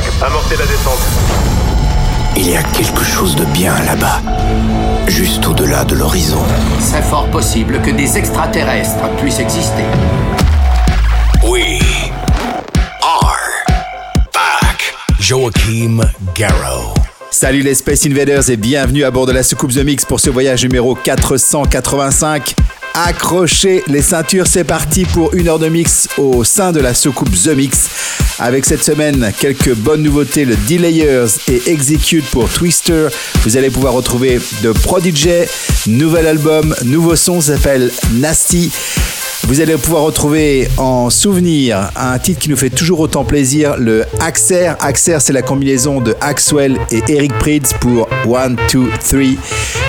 5, amorcez la descente. Il y a quelque chose de bien là-bas, juste au-delà de l'horizon. C'est fort possible que des extraterrestres puissent exister. We are back. Joachim Garrow. Salut les Space Invaders et bienvenue à bord de la soucoupe The Mix pour ce voyage numéro 485. Accrochez les ceintures, c'est parti pour une heure de mix au sein de la soucoupe The Mix. Avec cette semaine, quelques bonnes nouveautés, le Delayers et Execute pour Twister. Vous allez pouvoir retrouver de Prodigy, nouvel album, nouveau son s'appelle Nasty. Vous allez pouvoir retrouver en souvenir un titre qui nous fait toujours autant plaisir, le Axer. Axer, c'est la combinaison de Axwell et Eric Prydz pour 1, 2, 3.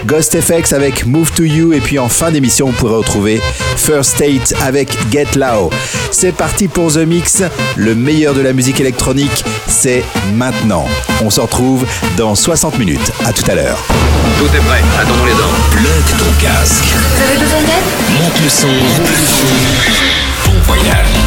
Ghost FX avec Move to You. Et puis en fin d'émission, vous pourrez retrouver First State avec Get Low. C'est parti pour The Mix. Le meilleur de la musique électronique, c'est maintenant. On se retrouve dans 60 minutes. À tout à l'heure. Tout est prêt, attendons les ordres. Plug ton casque. Vous avez besoin d'aide? Monte le son. Monte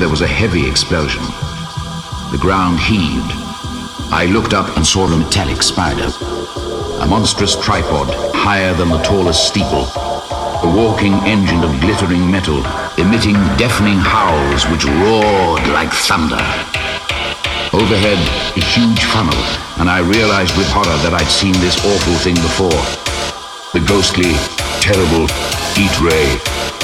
there was a heavy explosion. The ground heaved. I looked up and saw a metallic spider. A monstrous tripod, higher than the tallest steeple. A walking engine of glittering metal, emitting deafening howls which roared like thunder. Overhead, a huge funnel, and I realized with horror that I'd seen this awful thing before. The ghostly, terrible heat ray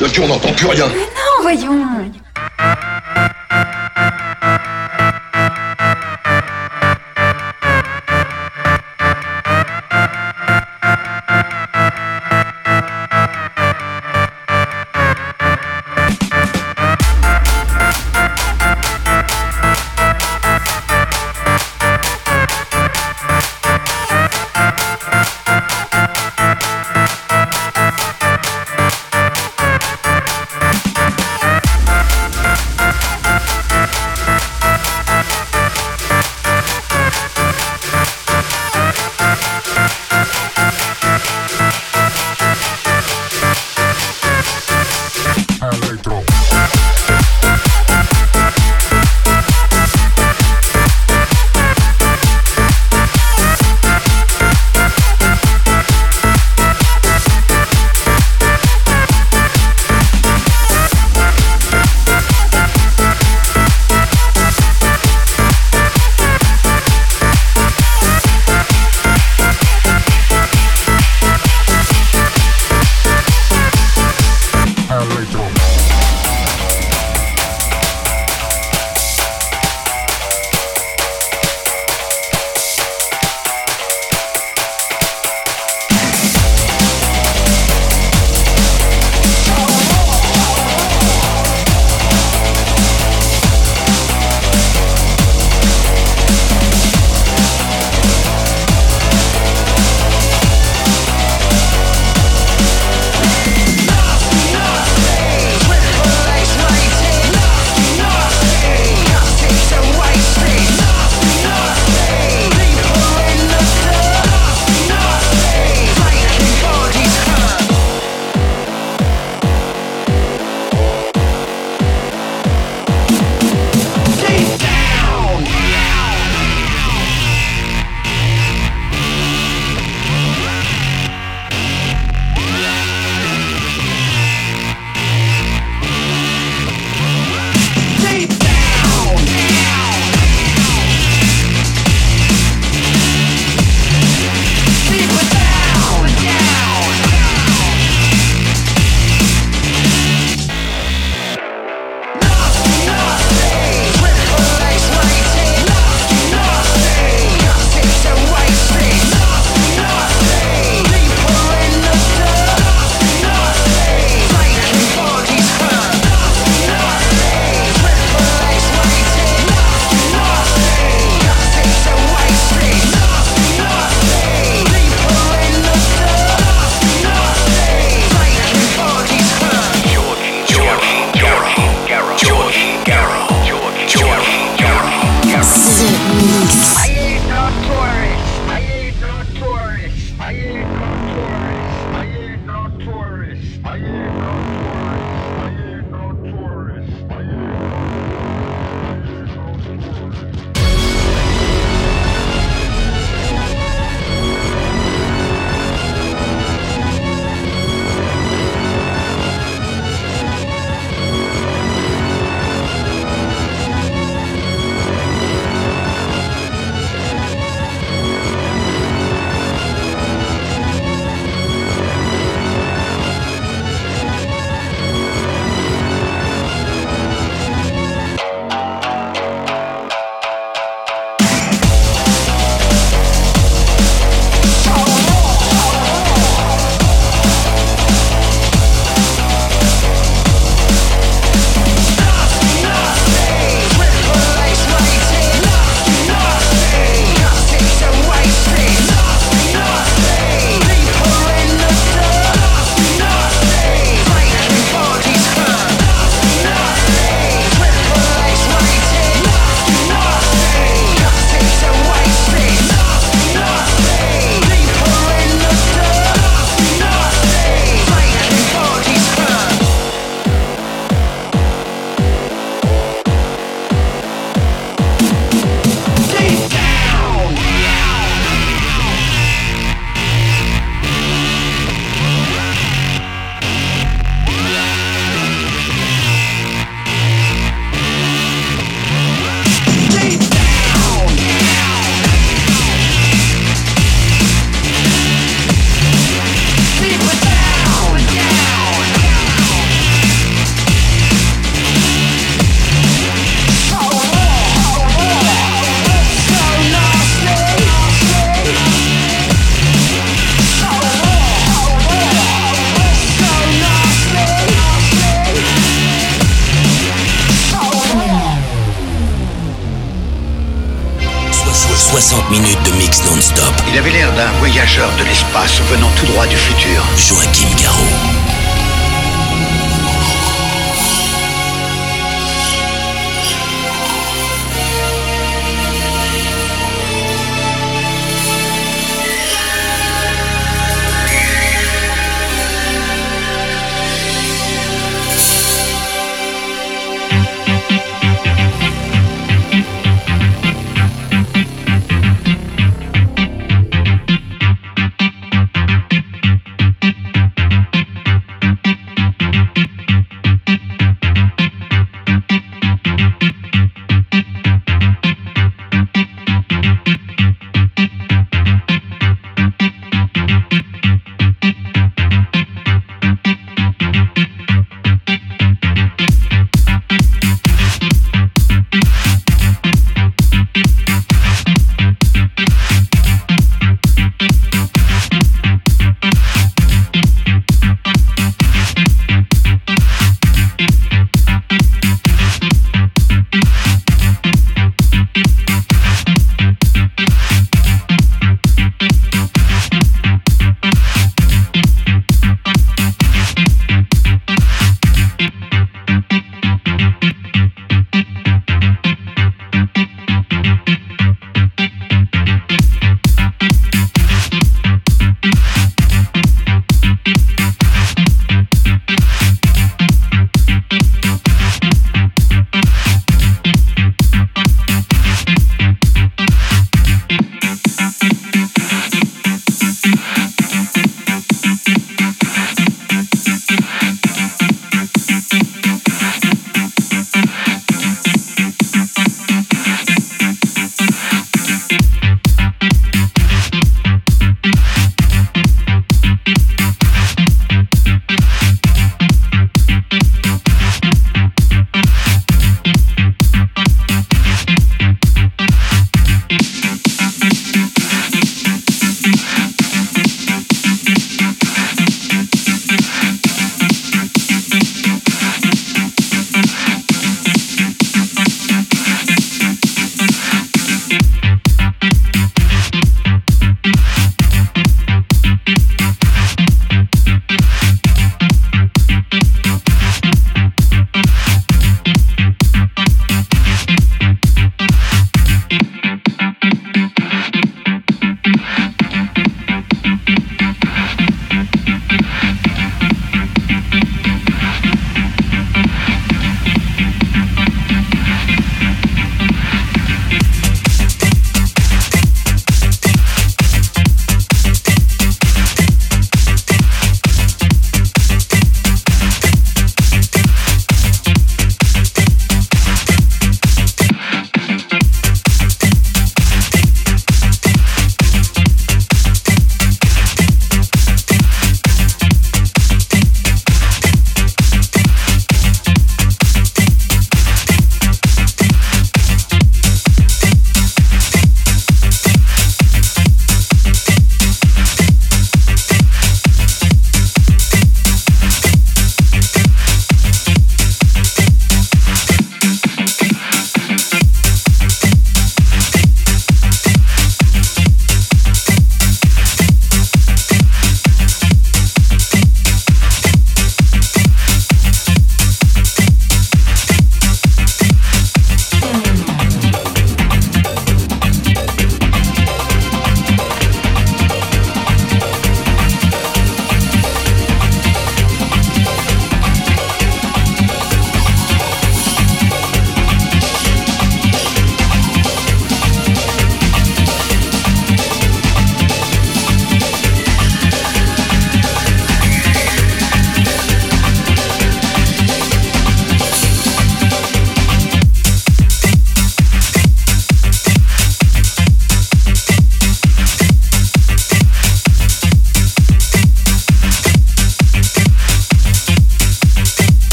Mon dieu, on n'entend plus rien.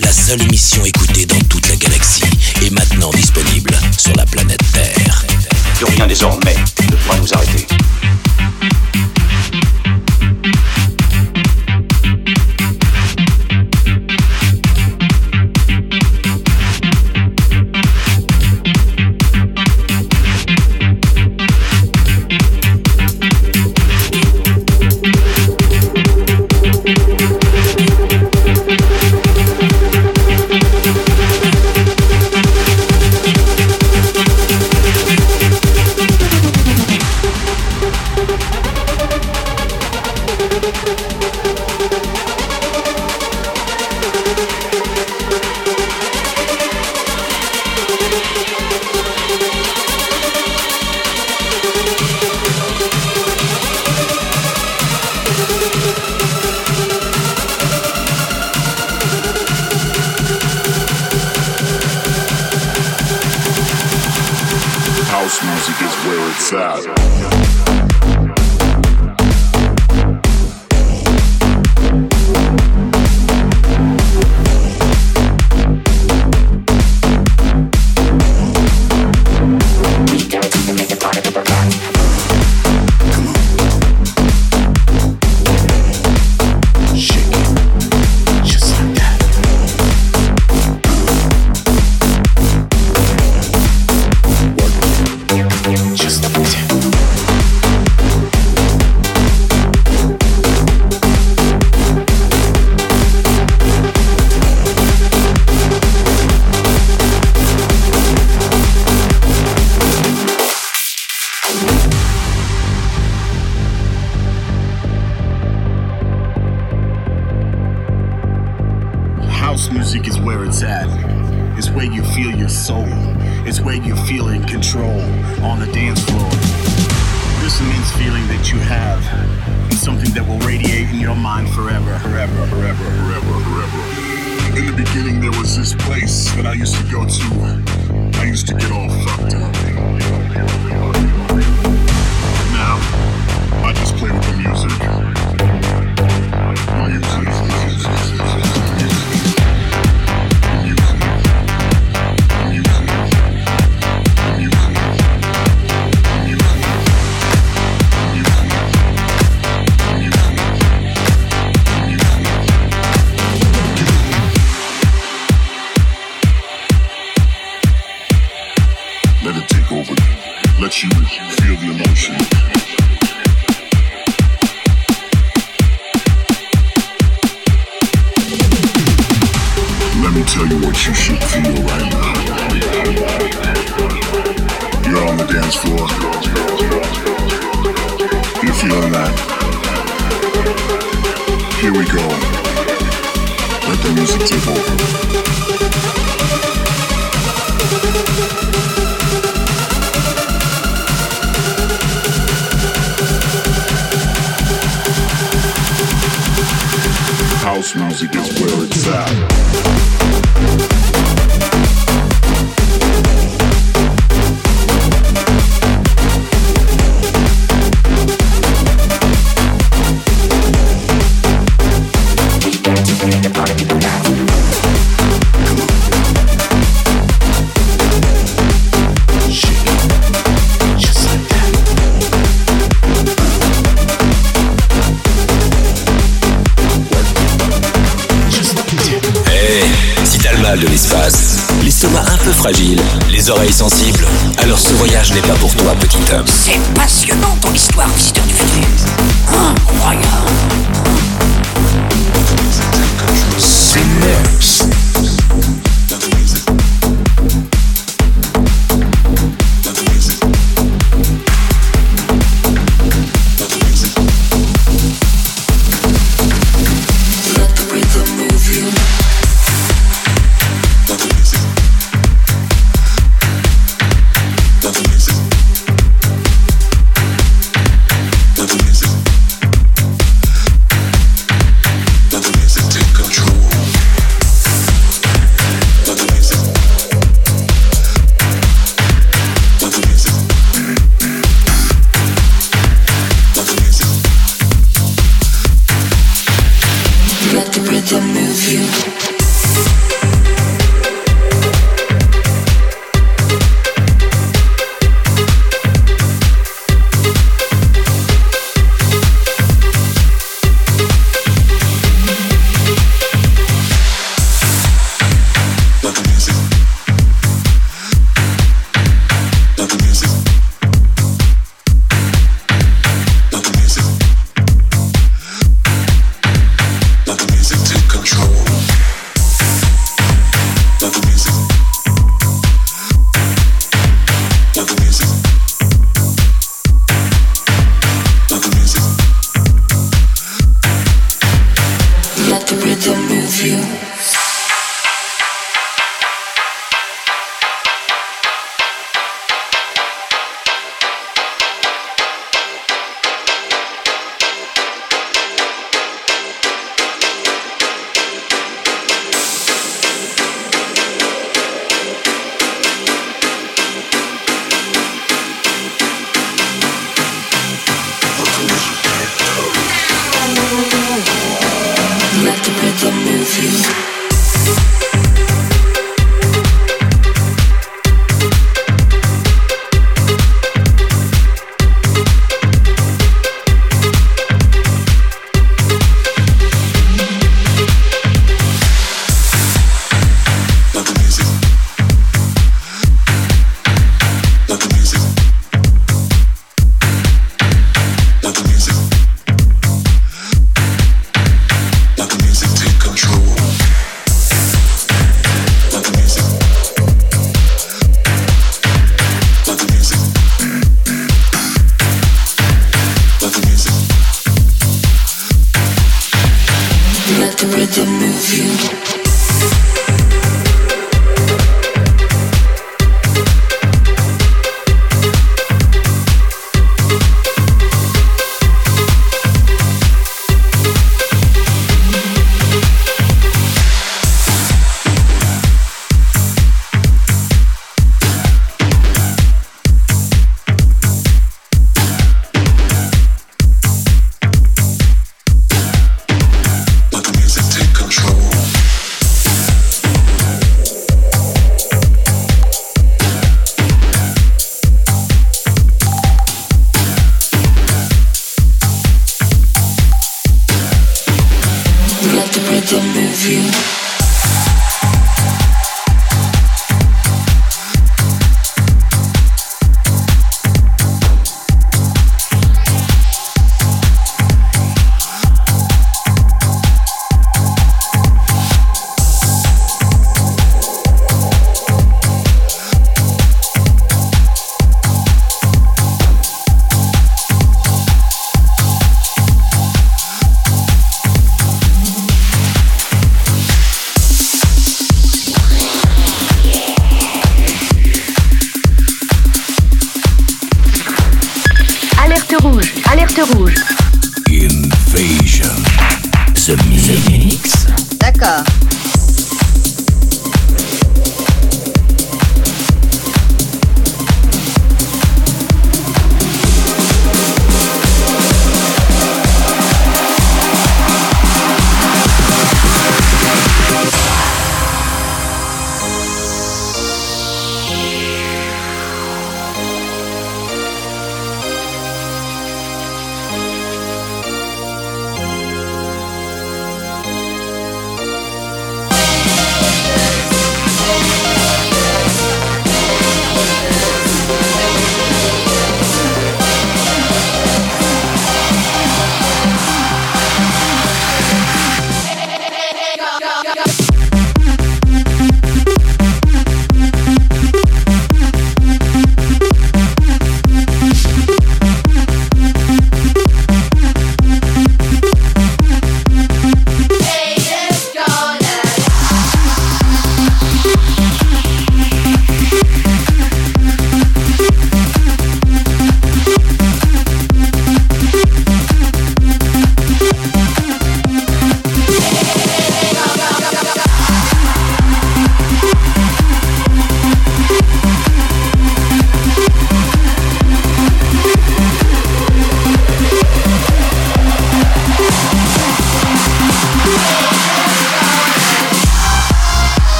La seule émission smells it, gets where it's at. les oreilles sensibles, alors ce voyage n'est pas pour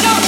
Joachim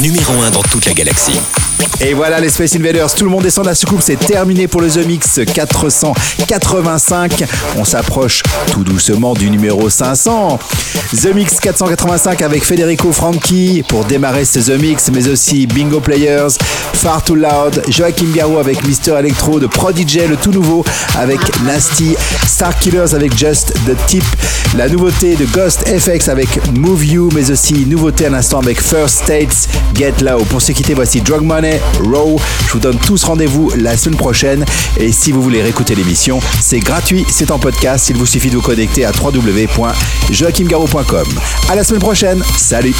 Numéro 1 dans toute la galaxie. Et voilà les Space Invaders, tout le monde descend de la soucoupe, c'est terminé pour le The Mix 485. On s'approche tout doucement du numéro 500. The Mix 485 avec Federico Franchi pour démarrer ce The Mix, mais aussi Bingo Players, Far Too Loud, Joachim Garou avec Mister Electro, de Prodigy, le tout nouveau avec Nasty, Star Killers avec Just the Tip, la nouveauté de Ghost FX avec Move You, mais aussi nouveauté à l'instant avec First States, Get Low. Pour se quitter, voici Drug Money, Je vous donne tous rendez-vous la semaine prochaine. Et si vous voulez réécouter l'émission, c'est gratuit, c'est en podcast. Il vous suffit de vous connecter à www.joachimgaro.com. À la semaine prochaine. Salut!